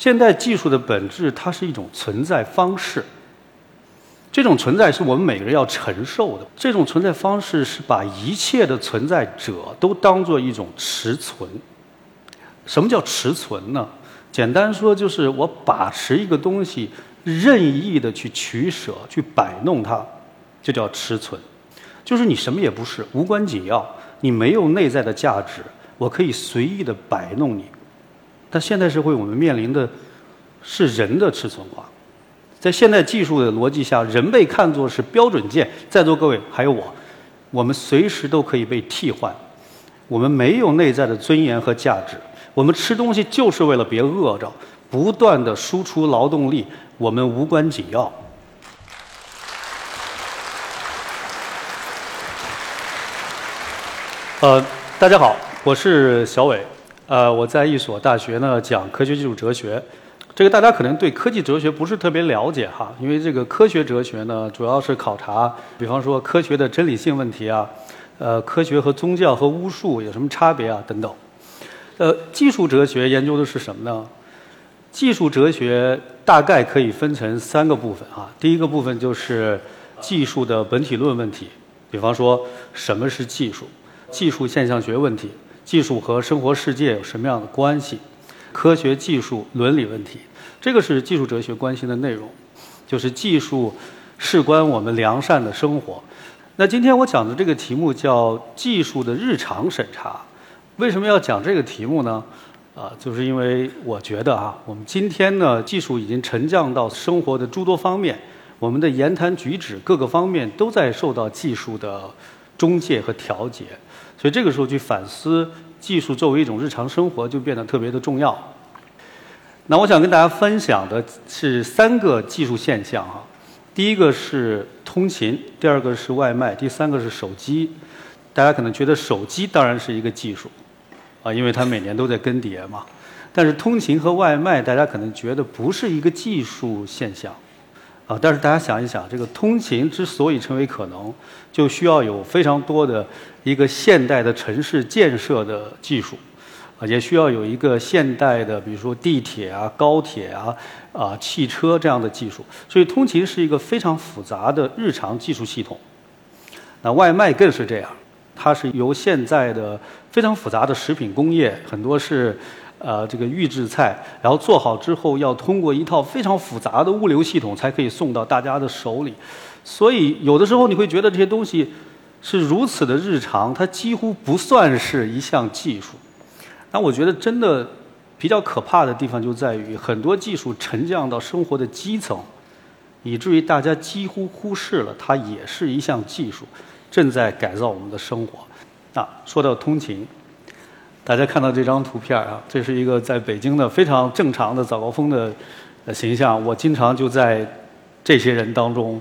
现代技术的本质，它是一种存在方式。这种存在是我们每个人要承受的。这种存在方式是把一切的存在者都当做一种持存。什么叫持存呢？简单说就是我把持一个东西，任意的去取舍、去摆弄它，就叫持存。就是你什么也不是，无关紧要，你没有内在的价值，我可以随意的摆弄你。但现代社会我们面临的是人的持存化。在现代技术的逻辑下，人被看作是标准件。在座各位还有我，我们随时都可以被替换。我们没有内在的尊严和价值。我们吃东西就是为了别饿着，不断的输出劳动力，我们无关紧要。呃，大家好，我是小伟。呃，我在一所大学呢讲科学技术哲学。这个大家可能对科技哲学不是特别了解哈，因为这个科学哲学呢，主要是考察，比方说科学的真理性问题啊，呃，科学和宗教和巫术有什么差别啊等等。呃，技术哲学研究的是什么呢？技术哲学大概可以分成三个部分啊。第一个部分就是技术的本体论问题，比方说什么是技术，技术现象学问题，技术和生活世界有什么样的关系，科学技术伦理问题。这个是技术哲学关心的内容，就是技术事关我们良善的生活。那今天我讲的这个题目叫技术的日常审查。为什么要讲这个题目呢？啊，就是因为我觉得啊，我们今天呢，技术已经沉降到生活的诸多方面，我们的言谈举止各个方面都在受到技术的中介和调节。所以这个时候去反思技术作为一种日常生活，就变得特别的重要。那我想跟大家分享的是三个技术现象哈，第一个是通勤，第二个是外卖，第三个是手机。大家可能觉得手机当然是一个技术，啊，因为它每年都在更迭嘛。但是通勤和外卖，大家可能觉得不是一个技术现象，啊，但是大家想一想，这个通勤之所以成为可能，就需要有非常多的一个现代的城市建设的技术。啊，也需要有一个现代的，比如说地铁啊、高铁啊、啊汽车这样的技术。所以，通勤是一个非常复杂的日常技术系统。那外卖更是这样，它是由现在的非常复杂的食品工业，很多是呃这个预制菜，然后做好之后要通过一套非常复杂的物流系统才可以送到大家的手里。所以，有的时候你会觉得这些东西是如此的日常，它几乎不算是一项技术。那我觉得真的比较可怕的地方就在于，很多技术沉降到生活的基层，以至于大家几乎忽视了它也是一项技术，正在改造我们的生活。那说到通勤，大家看到这张图片啊，这是一个在北京的非常正常的早高峰的形象。我经常就在这些人当中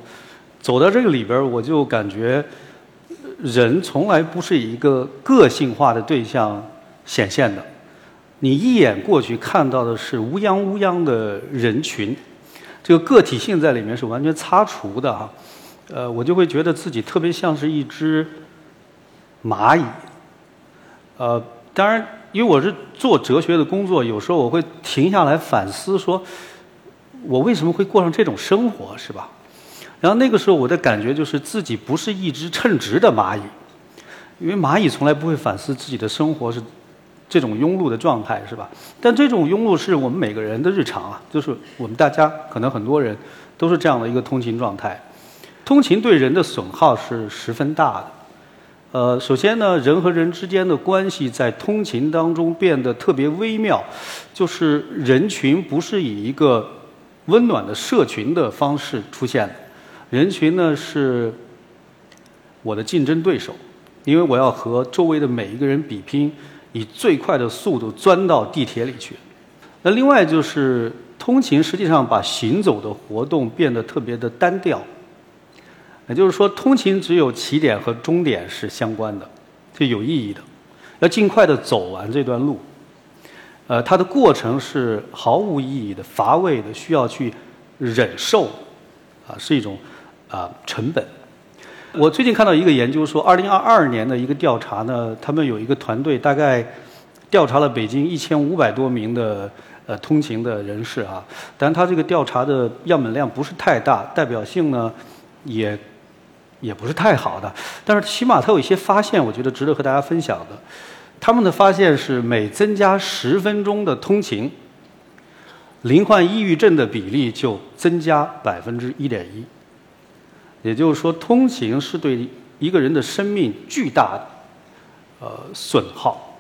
走到这个里边，我就感觉人从来不是一个个性化的对象。显现的，你一眼过去看到的是乌泱乌泱的人群，这个个体性在里面是完全擦除的哈。呃，我就会觉得自己特别像是一只蚂蚁。呃，当然，因为我是做哲学的工作，有时候我会停下来反思，说我为什么会过上这种生活，是吧？然后那个时候我的感觉就是自己不是一只称职的蚂蚁，因为蚂蚁从来不会反思自己的生活是。这种庸碌的状态是吧？但这种庸碌是我们每个人的日常啊，就是我们大家可能很多人都是这样的一个通勤状态。通勤对人的损耗是十分大的。呃，首先呢，人和人之间的关系在通勤当中变得特别微妙，就是人群不是以一个温暖的社群的方式出现的，人群呢是我的竞争对手，因为我要和周围的每一个人比拼。以最快的速度钻到地铁里去。那另外就是通勤，实际上把行走的活动变得特别的单调。也就是说，通勤只有起点和终点是相关的，是有意义的。要尽快的走完这段路。呃，它的过程是毫无意义的、乏味的，需要去忍受，啊，是一种啊成本。我最近看到一个研究说，二零二二年的一个调查呢，他们有一个团队大概调查了北京一千五百多名的呃通勤的人士啊，但他这个调查的样本量不是太大，代表性呢也也不是太好的，但是起码他有一些发现，我觉得值得和大家分享的。他们的发现是每增加十分钟的通勤，罹患抑郁症的比例就增加百分之一点一。也就是说，通勤是对一个人的生命巨大呃损耗。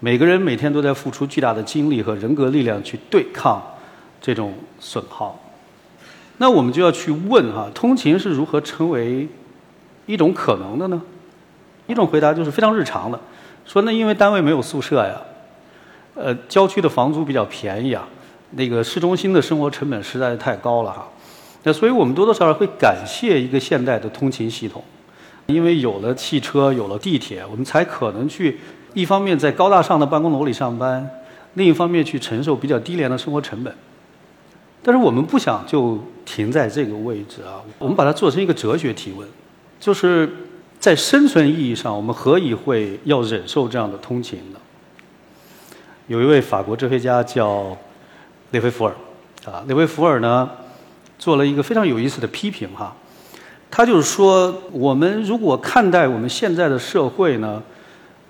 每个人每天都在付出巨大的精力和人格力量去对抗这种损耗。那我们就要去问哈，通勤是如何成为一种可能的呢？一种回答就是非常日常的。说那因为单位没有宿舍呀，呃，郊区的房租比较便宜啊，那个市中心的生活成本实在是太高了哈。那所以我们多多少少会感谢一个现代的通勤系统，因为有了汽车，有了地铁，我们才可能去一方面在高大上的办公楼里上班，另一方面去承受比较低廉的生活成本。但是我们不想就停在这个位置啊，我们把它做成一个哲学提问，就是。在生存意义上，我们何以会要忍受这样的通勤呢？有一位法国哲学家叫列维福尔，啊，列维福尔呢做了一个非常有意思的批评哈，他就是说，我们如果看待我们现在的社会呢，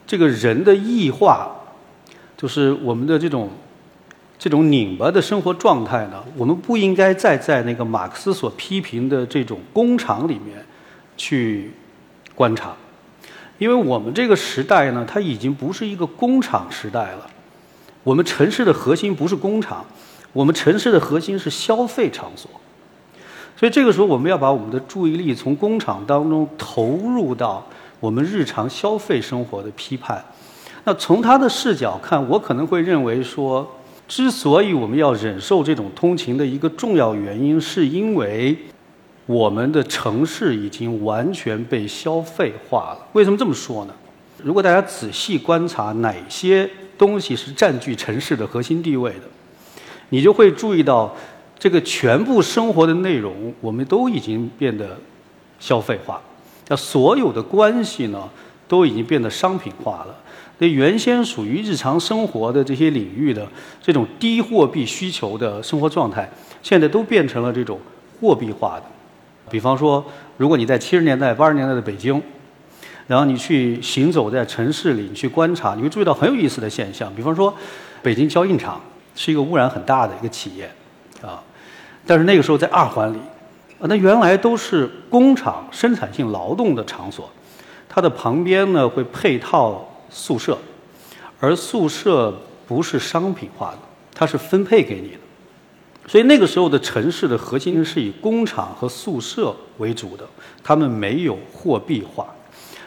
这个人的异化，就是我们的这种这种拧巴的生活状态呢，我们不应该再在那个马克思所批评的这种工厂里面去。观察，因为我们这个时代呢，它已经不是一个工厂时代了。我们城市的核心不是工厂，我们城市的核心是消费场所。所以这个时候，我们要把我们的注意力从工厂当中投入到我们日常消费生活的批判。那从他的视角看，我可能会认为说，之所以我们要忍受这种通勤的一个重要原因，是因为。我们的城市已经完全被消费化了。为什么这么说呢？如果大家仔细观察哪些东西是占据城市的核心地位的，你就会注意到，这个全部生活的内容，我们都已经变得消费化。那所有的关系呢，都已经变得商品化了。那原先属于日常生活的这些领域的这种低货币需求的生活状态，现在都变成了这种货币化的。比方说，如果你在七十年代、八十年代的北京，然后你去行走在城市里，你去观察，你会注意到很有意思的现象。比方说，北京交印厂是一个污染很大的一个企业，啊，但是那个时候在二环里，啊，那原来都是工厂生产性劳动的场所，它的旁边呢会配套宿舍，而宿舍不是商品化的，它是分配给你的。所以那个时候的城市的核心是以工厂和宿舍为主的，他们没有货币化。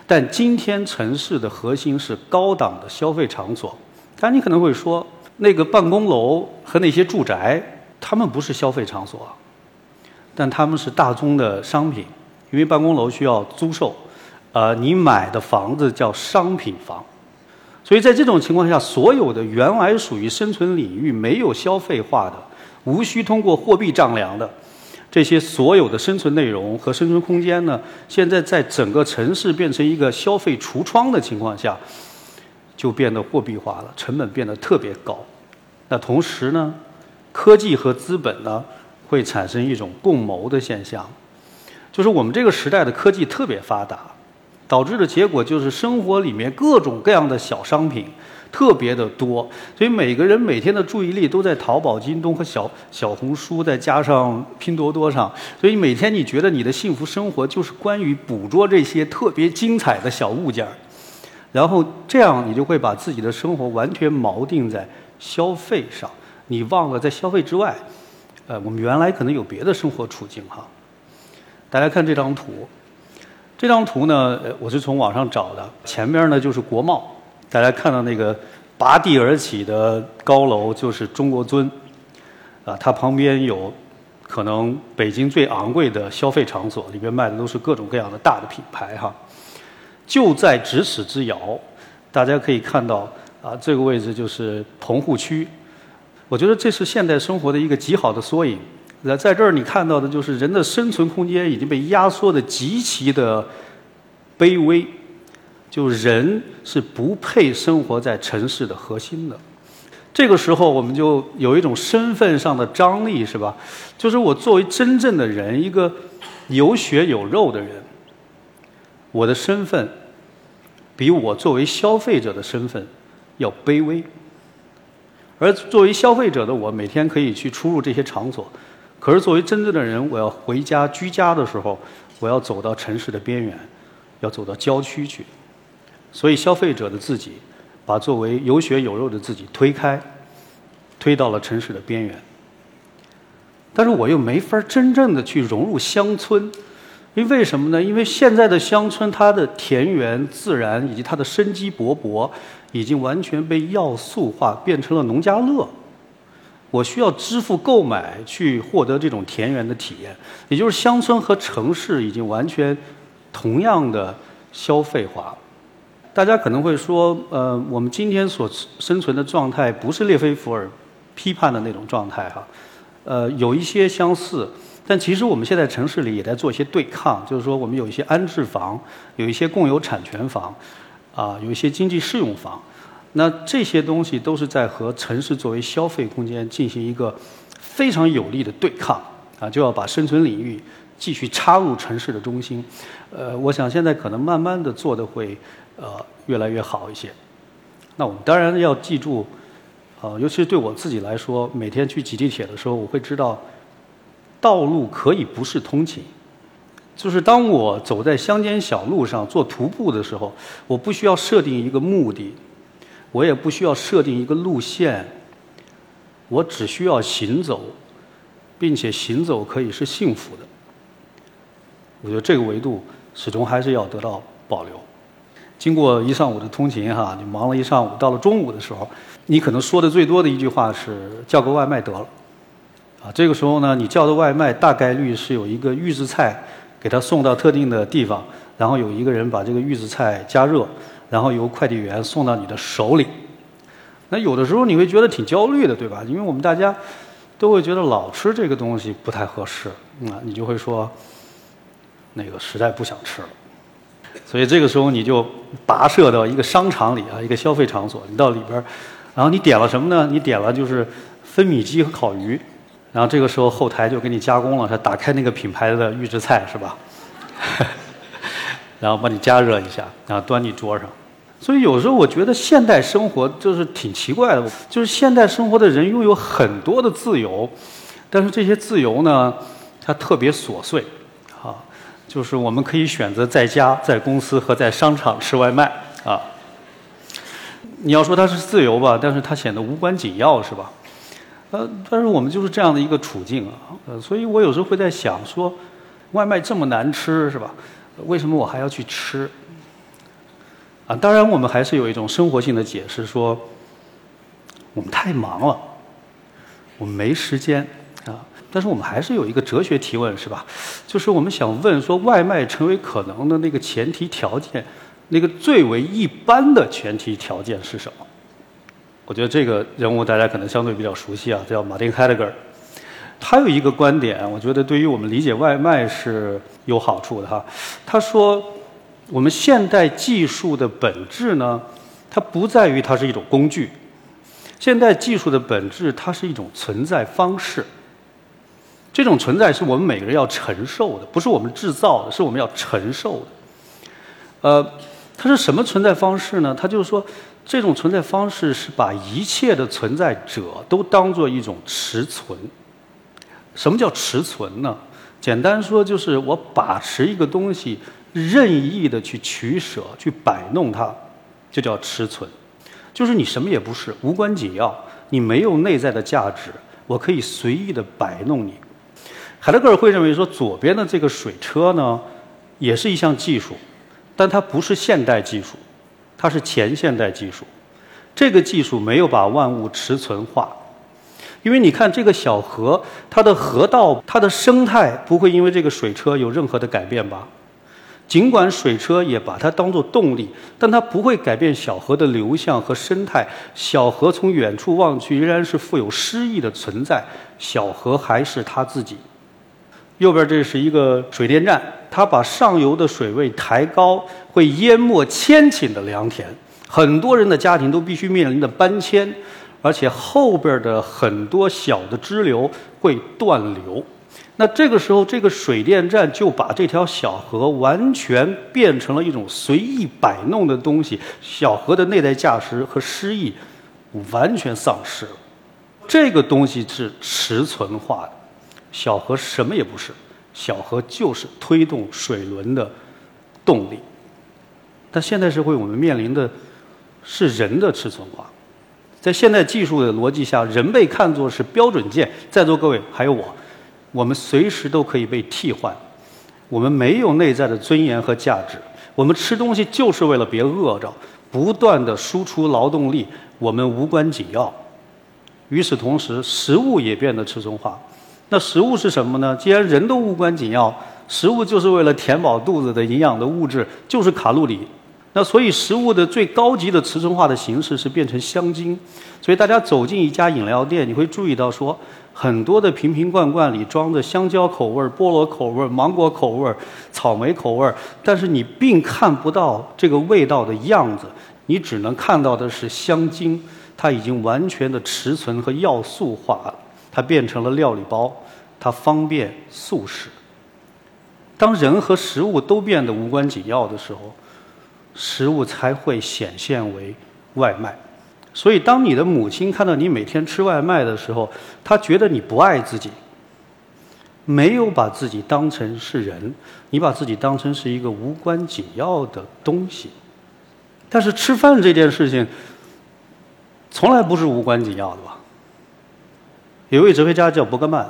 但今天城市的核心是高档的消费场所。但你可能会说，那个办公楼和那些住宅，他们不是消费场所，但他们是大宗的商品，因为办公楼需要租售，呃，你买的房子叫商品房。所以在这种情况下，所有的原来属于生存领域没有消费化的。无需通过货币丈量的这些所有的生存内容和生存空间呢，现在在整个城市变成一个消费橱窗的情况下，就变得货币化了，成本变得特别高。那同时呢，科技和资本呢会产生一种共谋的现象，就是我们这个时代的科技特别发达，导致的结果就是生活里面各种各样的小商品。特别的多，所以每个人每天的注意力都在淘宝、京东和小小红书，再加上拼多多上。所以每天你觉得你的幸福生活就是关于捕捉这些特别精彩的小物件儿，然后这样你就会把自己的生活完全锚定在消费上，你忘了在消费之外，呃，我们原来可能有别的生活处境哈。大家看这张图，这张图呢，我是从网上找的，前面呢就是国贸。大家看到那个拔地而起的高楼，就是中国尊，啊，它旁边有可能北京最昂贵的消费场所，里边卖的都是各种各样的大的品牌哈。就在咫尺之遥，大家可以看到啊，这个位置就是棚户区。我觉得这是现代生活的一个极好的缩影。那在这儿你看到的就是人的生存空间已经被压缩的极其的卑微。就人是不配生活在城市的核心的，这个时候我们就有一种身份上的张力，是吧？就是我作为真正的人，一个有血有肉的人，我的身份比我作为消费者的身份要卑微。而作为消费者的我，每天可以去出入这些场所，可是作为真正的人，我要回家居家的时候，我要走到城市的边缘，要走到郊区去。所以，消费者的自己把作为有血有肉的自己推开，推到了城市的边缘。但是我又没法真正的去融入乡村，因为为什么呢？因为现在的乡村，它的田园自然以及它的生机勃勃。已经完全被要素化，变成了农家乐。我需要支付购买去获得这种田园的体验，也就是乡村和城市已经完全同样的消费化。大家可能会说，呃，我们今天所生存的状态不是列菲伏尔批判的那种状态哈，呃，有一些相似，但其实我们现在城市里也在做一些对抗，就是说我们有一些安置房，有一些共有产权房。啊，有一些经济适用房，那这些东西都是在和城市作为消费空间进行一个非常有力的对抗啊，就要把生存领域继续插入城市的中心。呃，我想现在可能慢慢的做的会呃越来越好一些。那我们当然要记住，呃，尤其是对我自己来说，每天去挤地铁的时候，我会知道道路可以不是通勤。就是当我走在乡间小路上做徒步的时候，我不需要设定一个目的，我也不需要设定一个路线，我只需要行走，并且行走可以是幸福的。我觉得这个维度始终还是要得到保留。经过一上午的通勤哈，你忙了一上午，到了中午的时候，你可能说的最多的一句话是叫个外卖得了。啊，这个时候呢，你叫的外卖大概率是有一个预制菜。给他送到特定的地方，然后有一个人把这个预制菜加热，然后由快递员送到你的手里。那有的时候你会觉得挺焦虑的，对吧？因为我们大家都会觉得老吃这个东西不太合适，啊，你就会说那个实在不想吃了。所以这个时候你就跋涉到一个商场里啊，一个消费场所，你到里边，然后你点了什么呢？你点了就是分米鸡和烤鱼。然后这个时候后台就给你加工了，他打开那个品牌的预制菜是吧？然后帮你加热一下，然后端你桌上。所以有时候我觉得现代生活就是挺奇怪的，就是现代生活的人拥有很多的自由，但是这些自由呢，它特别琐碎，就是我们可以选择在家、在公司和在商场吃外卖啊。你要说它是自由吧，但是它显得无关紧要，是吧？呃，但是我们就是这样的一个处境啊，呃，所以我有时候会在想说，外卖这么难吃是吧？为什么我还要去吃？啊，当然我们还是有一种生活性的解释，说我们太忙了，我们没时间。但是我们还是有一个哲学提问是吧？就是我们想问说，外卖成为可能的那个前提条件，那个最为一般的前提条件是什么？我觉得这个人物大家可能相对比较熟悉啊，叫马丁·海德格尔。他有一个观点，我觉得对于我们理解外卖是有好处的哈。他说，我们现代技术的本质呢，它不在于它是一种工具。现代技术的本质，它是一种存在方式。这种存在是我们每个人要承受的，不是我们制造的，是我们要承受的。呃，它是什么存在方式呢？它就是说。这种存在方式是把一切的存在者都当做一种持存。什么叫持存呢？简单说就是我把持一个东西，任意的去取舍、去摆弄它，就叫持存。就是你什么也不是，无关紧要，你没有内在的价值，我可以随意的摆弄你。海德格尔会认为说，左边的这个水车呢，也是一项技术，但它不是现代技术。它是前现代技术，这个技术没有把万物持存化，因为你看这个小河，它的河道、它的生态不会因为这个水车有任何的改变吧？尽管水车也把它当做动力，但它不会改变小河的流向和生态。小河从远处望去仍然是富有诗意的存在，小河还是它自己。右边这是一个水电站，它把上游的水位抬高，会淹没千顷的良田，很多人的家庭都必须面临的搬迁。而且后边的很多小的支流会断流。那这个时候，这个水电站就把这条小河完全变成了一种随意摆弄的东西，小河的内在价值和诗意完全丧失了。这个东西是持存化的，小河什么也不是，小河就是推动水轮的动力。但现代社会我们面临的是人的持存化，在现代技术的逻辑下，人被看作是标准件，在座各位还有我。我们随时都可以被替换，我们没有内在的尊严和价值。我们吃东西就是为了别饿着，不断的输出劳动力，我们无关紧要。与此同时，食物也变得吃存化。那食物是什么呢？既然人都无关紧要，食物就是为了填饱肚子的营养的物质，就是卡路里。那所以，食物的最高级的储存化的形式是变成香精。所以，大家走进一家饮料店，你会注意到说。很多的瓶瓶罐罐里装着香蕉口味、菠萝口味、芒果口味、草莓口味，但是你并看不到这个味道的样子，你只能看到的是香精，它已经完全的持存和要素化了，它变成了料理包，它方便速食。当人和食物都变得无关紧要的时候，食物才会显现为外卖。所以，当你的母亲看到你每天吃外卖的时候，她觉得你不爱自己，没有把自己当成是人，你把自己当成是一个无关紧要的东西。但是吃饭这件事情，从来不是无关紧要的吧？有一位哲学家叫伯格曼，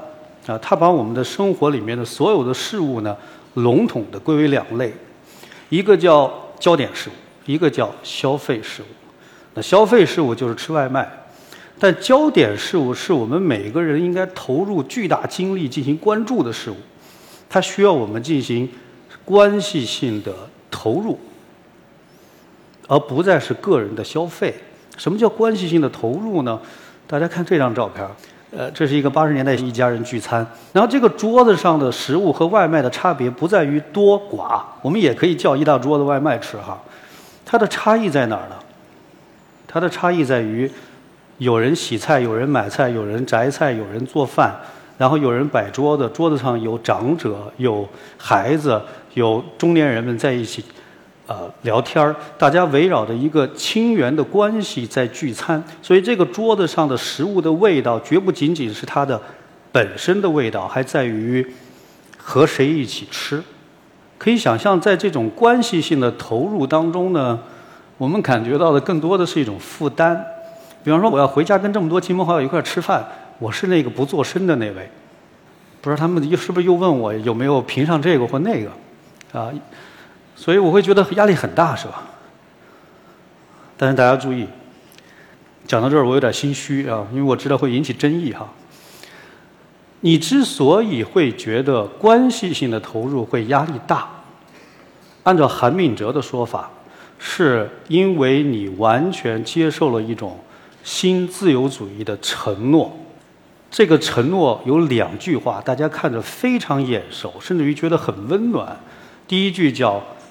啊，他把我们的生活里面的所有的事物呢，笼统的归为两类，一个叫焦点事物，一个叫消费事物。那消费事物就是吃外卖，但焦点事物是我们每个人应该投入巨大精力进行关注的事物，它需要我们进行关系性的投入，而不再是个人的消费。什么叫关系性的投入呢？大家看这张照片，呃，这是一个八十年代一家人聚餐，然后这个桌子上的食物和外卖的差别不在于多寡，我们也可以叫一大桌子外卖吃哈，它的差异在哪儿呢？它的差异在于，有人洗菜，有人买菜，有人摘菜，有人做饭，然后有人摆桌子，桌子上有长者，有孩子，有中年人们在一起，呃，聊天儿，大家围绕着一个亲缘的关系在聚餐，所以这个桌子上的食物的味道，绝不仅仅是它的本身的味道，还在于和谁一起吃。可以想象，在这种关系性的投入当中呢。我们感觉到的更多的是一种负担，比方说我要回家跟这么多亲朋好友一块儿吃饭，我是那个不做声的那位，不知道他们又是不是又问我有没有评上这个或那个，啊，所以我会觉得压力很大，是吧？但是大家注意，讲到这儿我有点心虚啊，因为我知道会引起争议哈。你之所以会觉得关系性的投入会压力大，按照韩敏哲的说法。是因为你完全接受了一种新自由主义的承诺，这个承诺有两句话，大家看着非常眼熟，甚至于觉得很温暖。第一句叫“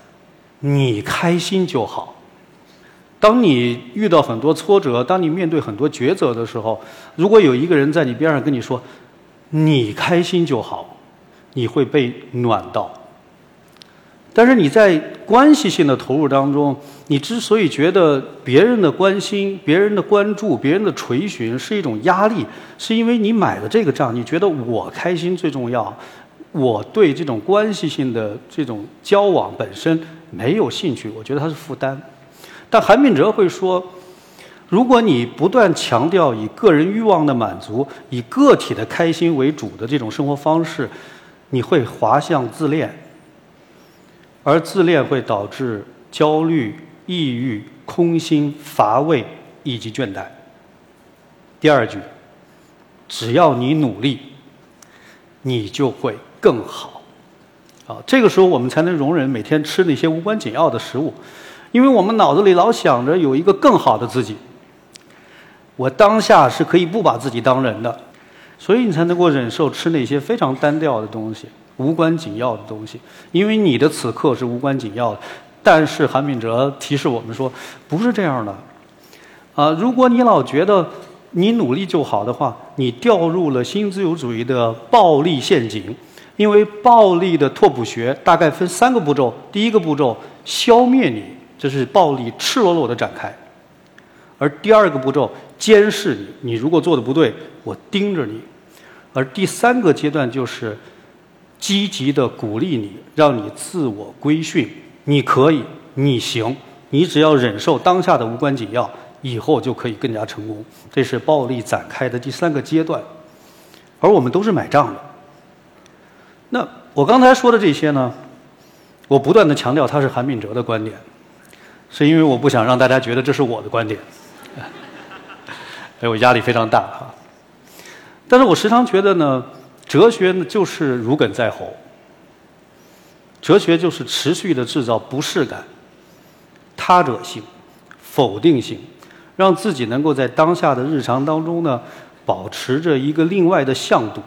你开心就好”。当你遇到很多挫折，当你面对很多抉择的时候，如果有一个人在你边上跟你说“你开心就好”，你会被暖到。但是你在关系性的投入当中，你之所以觉得别人的关心、别人的关注、别人的垂询是一种压力，是因为你买了这个账，你觉得我开心最重要，我对这种关系性的这种交往本身没有兴趣，我觉得它是负担。但韩敏哲会说，如果你不断强调以个人欲望的满足、以个体的开心为主的这种生活方式，你会滑向自恋。而自恋会导致焦虑、抑郁、空心、乏味以及倦怠。第二句，只要你努力，你就会更好。啊，这个时候我们才能容忍每天吃那些无关紧要的食物，因为我们脑子里老想着有一个更好的自己。我当下是可以不把自己当人的，所以你才能够忍受吃那些非常单调的东西。无关紧要的东西，因为你的此刻是无关紧要的。但是韩敏哲提示我们说，不是这样的。啊，如果你老觉得你努力就好的话，你掉入了新自由主义的暴力陷阱。因为暴力的拓扑学大概分三个步骤：第一个步骤消灭你，这是暴力赤裸裸的展开；而第二个步骤监视你，你如果做的不对，我盯着你；而第三个阶段就是积极的鼓励你，让你自我规训，你可以，你行，你只要忍受当下的无关紧要。以后就可以更加成功，这是暴力展开的第三个阶段，而我们都是买账的。那我刚才说的这些呢，我不断的强调它是韩炳哲的观点，是因为我不想让大家觉得这是我的观点，哎，我压力非常大哈。但是我时常觉得呢，哲学呢就是如鲠在喉，哲学就是持续的制造不适感、他者性、否定性。让自己能够在当下的日常当中呢，保持着一个另外的向度。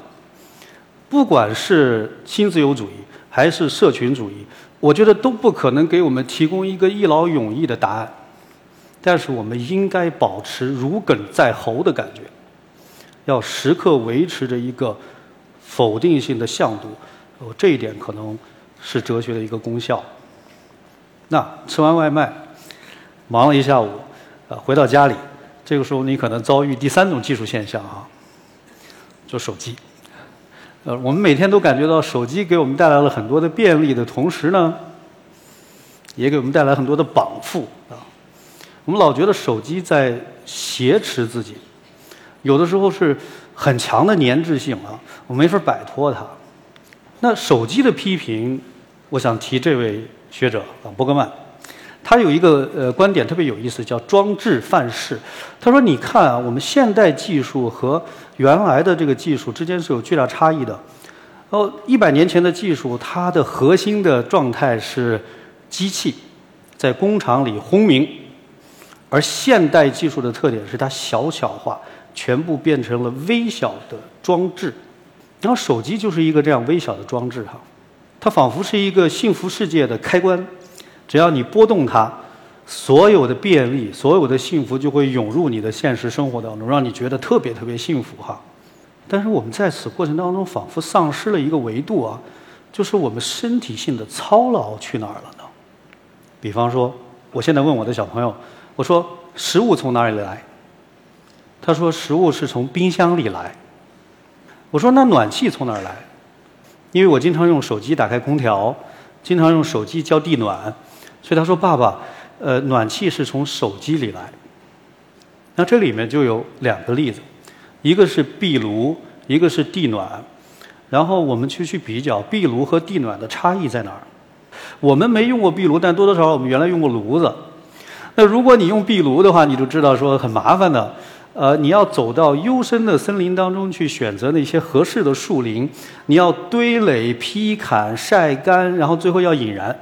不管是新自由主义还是社群主义，我觉得都不可能给我们提供一个一劳永逸的答案。但是我们应该保持如鲠在喉的感觉，要时刻维持着一个否定性的向度。哦，这一点可能是哲学的一个功效。那吃完外卖，忙了一下午。呃，回到家里，这个时候你可能遭遇第三种技术现象啊，就手机。呃，我们每天都感觉到手机给我们带来了很多的便利的同时呢，也给我们带来很多的绑缚啊。我们老觉得手机在挟持自己，有的时候是很强的粘滞性啊，我没法摆脱它。那手机的批评，我想提这位学者啊，伯格曼。他有一个呃观点特别有意思，叫装置范式。他说：“你看啊，我们现代技术和原来的这个技术之间是有巨大差异的。哦，一百年前的技术，它的核心的状态是机器在工厂里轰鸣，而现代技术的特点是它小巧化，全部变成了微小的装置。然后手机就是一个这样微小的装置哈，它仿佛是一个幸福世界的开关。”只要你拨动它，所有的便利、所有的幸福就会涌入你的现实生活当中，让你觉得特别特别幸福哈。但是我们在此过程当中仿佛丧失了一个维度啊，就是我们身体性的操劳去哪儿了呢？比方说，我现在问我的小朋友，我说食物从哪里来？他说食物是从冰箱里来。我说那暖气从哪儿来？因为我经常用手机打开空调，经常用手机浇地暖。所以他说：“爸爸，呃，暖气是从手机里来。那这里面就有两个例子，一个是壁炉，一个是地暖。然后我们去去比较壁炉和地暖的差异在哪儿？我们没用过壁炉，但多多少少我们原来用过炉子。那如果你用壁炉的话，你就知道说很麻烦的。呃，你要走到幽深的森林当中去选择那些合适的树林，你要堆垒、劈砍、晒干，然后最后要引燃。”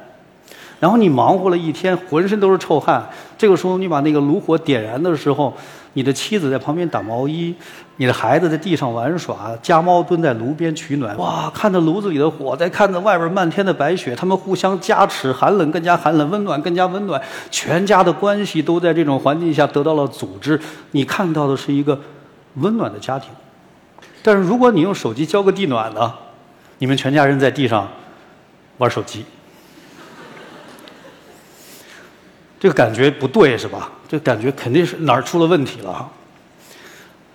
然后你忙活了一天，浑身都是臭汗。这个时候，你把那个炉火点燃的时候，你的妻子在旁边打毛衣，你的孩子在地上玩耍，家猫蹲在炉边取暖。哇，看着炉子里的火，再看着外边漫天的白雪，他们互相加持，寒冷更加寒冷，温暖更加温暖，全家的关系都在这种环境下得到了组织。你看到的是一个温暖的家庭。但是如果你用手机浇个地暖呢，你们全家人在地上玩手机。这个感觉不对是吧？这感觉肯定是哪儿出了问题了。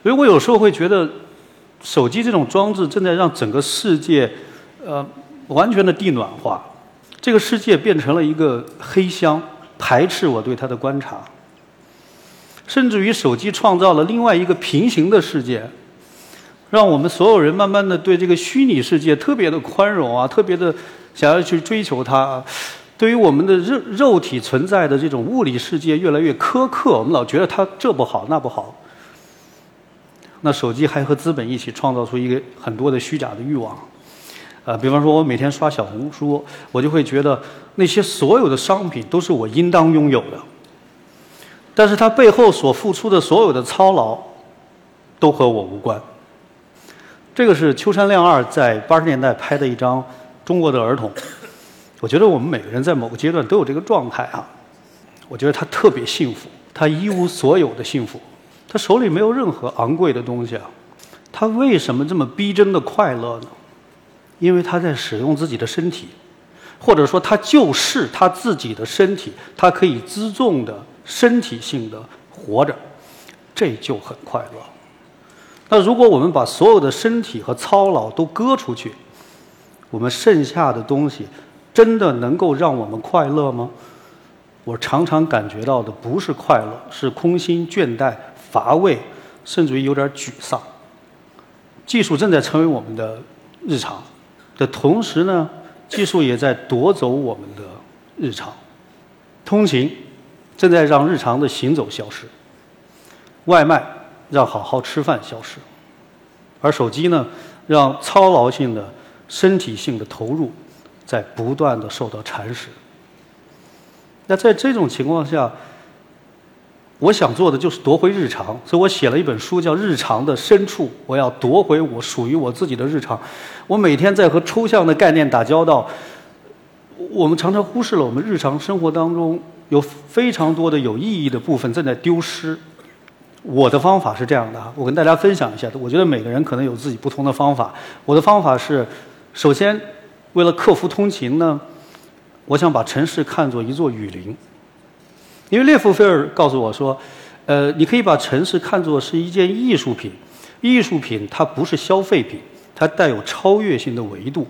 所以我有时候会觉得，手机这种装置正在让整个世界，呃，完全的地暖化。这个世界变成了一个黑箱，排斥我对它的观察。甚至于手机创造了另外一个平行的世界，让我们所有人慢慢的对这个虚拟世界特别的宽容啊，特别的想要去追求它。对于我们的肉肉体存在的这种物理世界越来越苛刻，我们老觉得它这不好那不好。那手机还和资本一起创造出一个很多的虚假的欲望，呃，比方说我每天刷小红书，我就会觉得那些所有的商品都是我应当拥有的，但是它背后所付出的所有的操劳都和我无关。这个是秋山亮二在八十年代拍的一张中国的儿童。我觉得我们每个人在某个阶段都有这个状态啊。我觉得他特别幸福，他一无所有的幸福。他手里没有任何昂贵的东西啊，他为什么这么逼真的快乐呢？因为他在使用自己的身体，或者说他就是他自己的身体，他可以自重的身体性的活着，这就很快乐。那如果我们把所有的身体和操劳都割出去，我们剩下的东西真的能够让我们快乐吗？我常常感觉到的不是快乐，是空心、倦怠、乏味，甚至于有点沮丧。技术正在成为我们的日常的同时呢，技术也在夺走我们的日常。通勤正在让日常的行走消失，外卖让好好吃饭消失，而手机呢，让操劳性的身体性的投入在不断的受到蚕食。那在这种情况下，我想做的就是夺回日常，所以我写了一本书，叫《日常的深处》。我要夺回我属于我自己的日常。我每天在和抽象的概念打交道，我们常常忽视了我们日常生活当中有非常多的有意义的部分正在丢失。我的方法是这样的，我跟大家分享一下。我觉得每个人可能有自己不同的方法。我的方法是，首先为了克服通勤呢。我想把城市看作一座雨林，因为列夫菲尔告诉我说，呃，你可以把城市看作是一件艺术品，艺术品它不是消费品，它带有超越性的维度。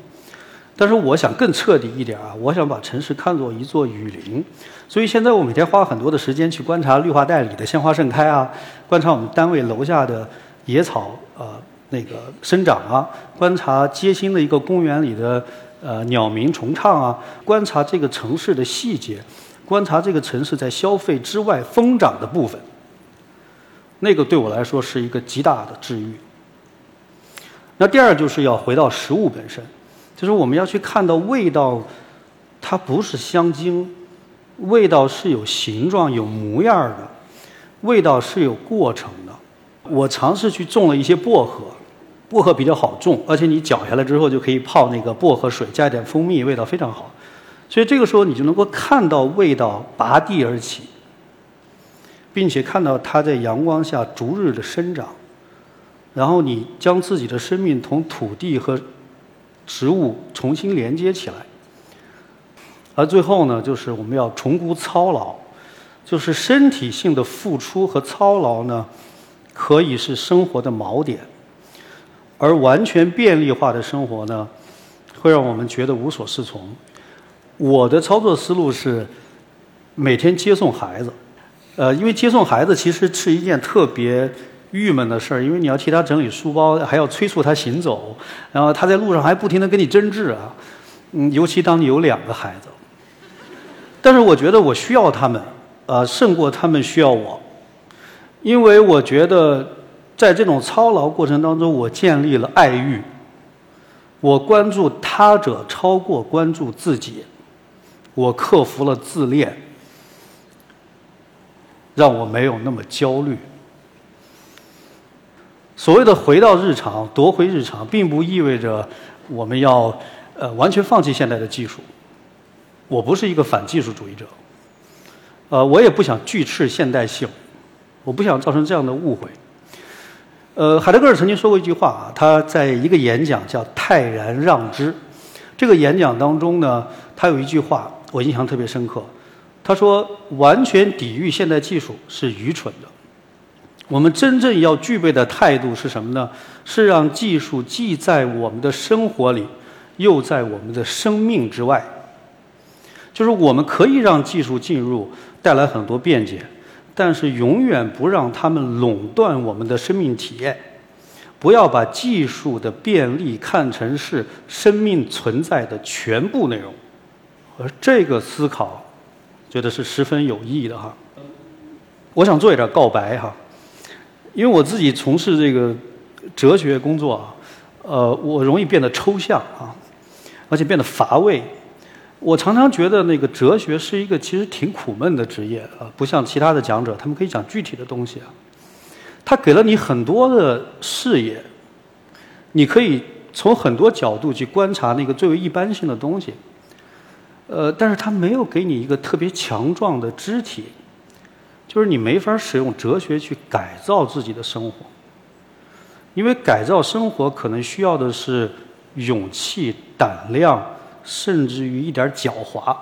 但是我想更彻底一点啊，我想把城市看作一座雨林。所以现在我每天花很多的时间去观察绿化带里的鲜花盛开啊，观察我们单位楼下的野草呃那个生长啊，观察街心的一个公园里的。呃，鸟鸣虫唱啊，观察这个城市的细节，观察这个城市在消费之外疯长的部分，那个对我来说是一个极大的治愈。那第二就是要回到食物本身，就是我们要去看到味道，它不是香精，味道是有形状、有模样的，味道是有过程的。我尝试去种了一些薄荷。薄荷比较好种，而且你搅下来之后就可以泡那个薄荷水，加一点蜂蜜，味道非常好。所以这个时候你就能够看到味道拔地而起，并且看到它在阳光下逐日的生长，然后你将自己的生命同土地和植物重新连接起来。而最后呢，就是我们要重估操劳，就是身体性的付出和操劳呢，可以是生活的锚点。而完全便利化的生活呢，会让我们觉得无所适从。我的操作思路是每天接送孩子，呃，因为接送孩子其实是一件特别郁闷的事儿，因为你要替他整理书包，还要催促他行走，然后他在路上还不停地跟你争执啊，嗯，尤其当你有两个孩子。但是我觉得我需要他们，呃，胜过他们需要我，因为我觉得。在这种操劳过程当中，我建立了爱欲，我关注他者超过关注自己，我克服了自恋，让我没有那么焦虑。所谓的回到日常、夺回日常，并不意味着我们要呃完全放弃现代的技术。我不是一个反技术主义者，呃，我也不想拒斥现代性，我不想造成这样的误会。呃，海德格尔曾经说过一句话啊，他在一个演讲叫“泰然让之”。这个演讲当中呢，他有一句话我印象特别深刻。他说：“完全抵御现代技术是愚蠢的。我们真正要具备的态度是什么呢？是让技术既在我们的生活里，又在我们的生命之外。就是我们可以让技术进入，带来很多便捷。”但是永远不让他们垄断我们的生命体验，不要把技术的便利看成是生命存在的全部内容。而这个思考，觉得是十分有意义的哈。我想做一点告白哈，因为我自己从事这个哲学工作啊，呃，我容易变得抽象啊，而且变得乏味。我常常觉得那个哲学是一个其实挺苦闷的职业啊，不像其他的讲者，他们可以讲具体的东西啊。他给了你很多的视野，你可以从很多角度去观察那个最为一般性的东西。呃，但是他没有给你一个特别强壮的肢体，就是你没法使用哲学去改造自己的生活，因为改造生活可能需要的是勇气、胆量，甚至于一点狡猾，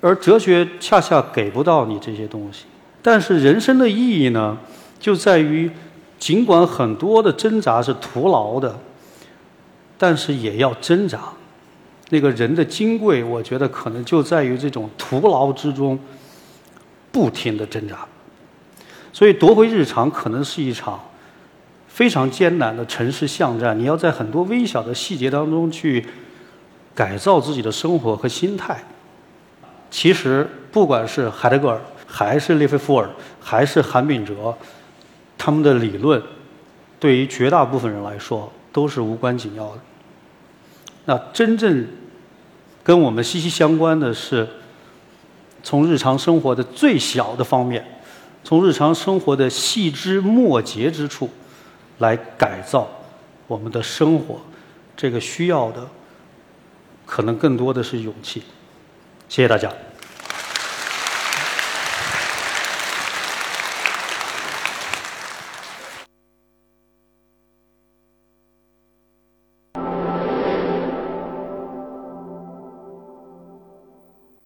而哲学恰恰给不到你这些东西。但是人生的意义呢，就在于，尽管很多的挣扎是徒劳的，但是也要挣扎。那个人的金贵，我觉得可能就在于这种徒劳之中。不停的挣扎，所以夺回日常可能是一场非常艰难的城市巷战。你要在很多微小的细节当中去改造自己的生活和心态。其实，不管是海德格尔，还是列菲伏尔，还是韩炳哲，他们的理论对于绝大部分人来说都是无关紧要的。那真正跟我们息息相关的是。从日常生活的最小的方面，从日常生活的细枝末节之处，来改造我们的生活，这个需要的可能更多的是勇气。谢谢大家。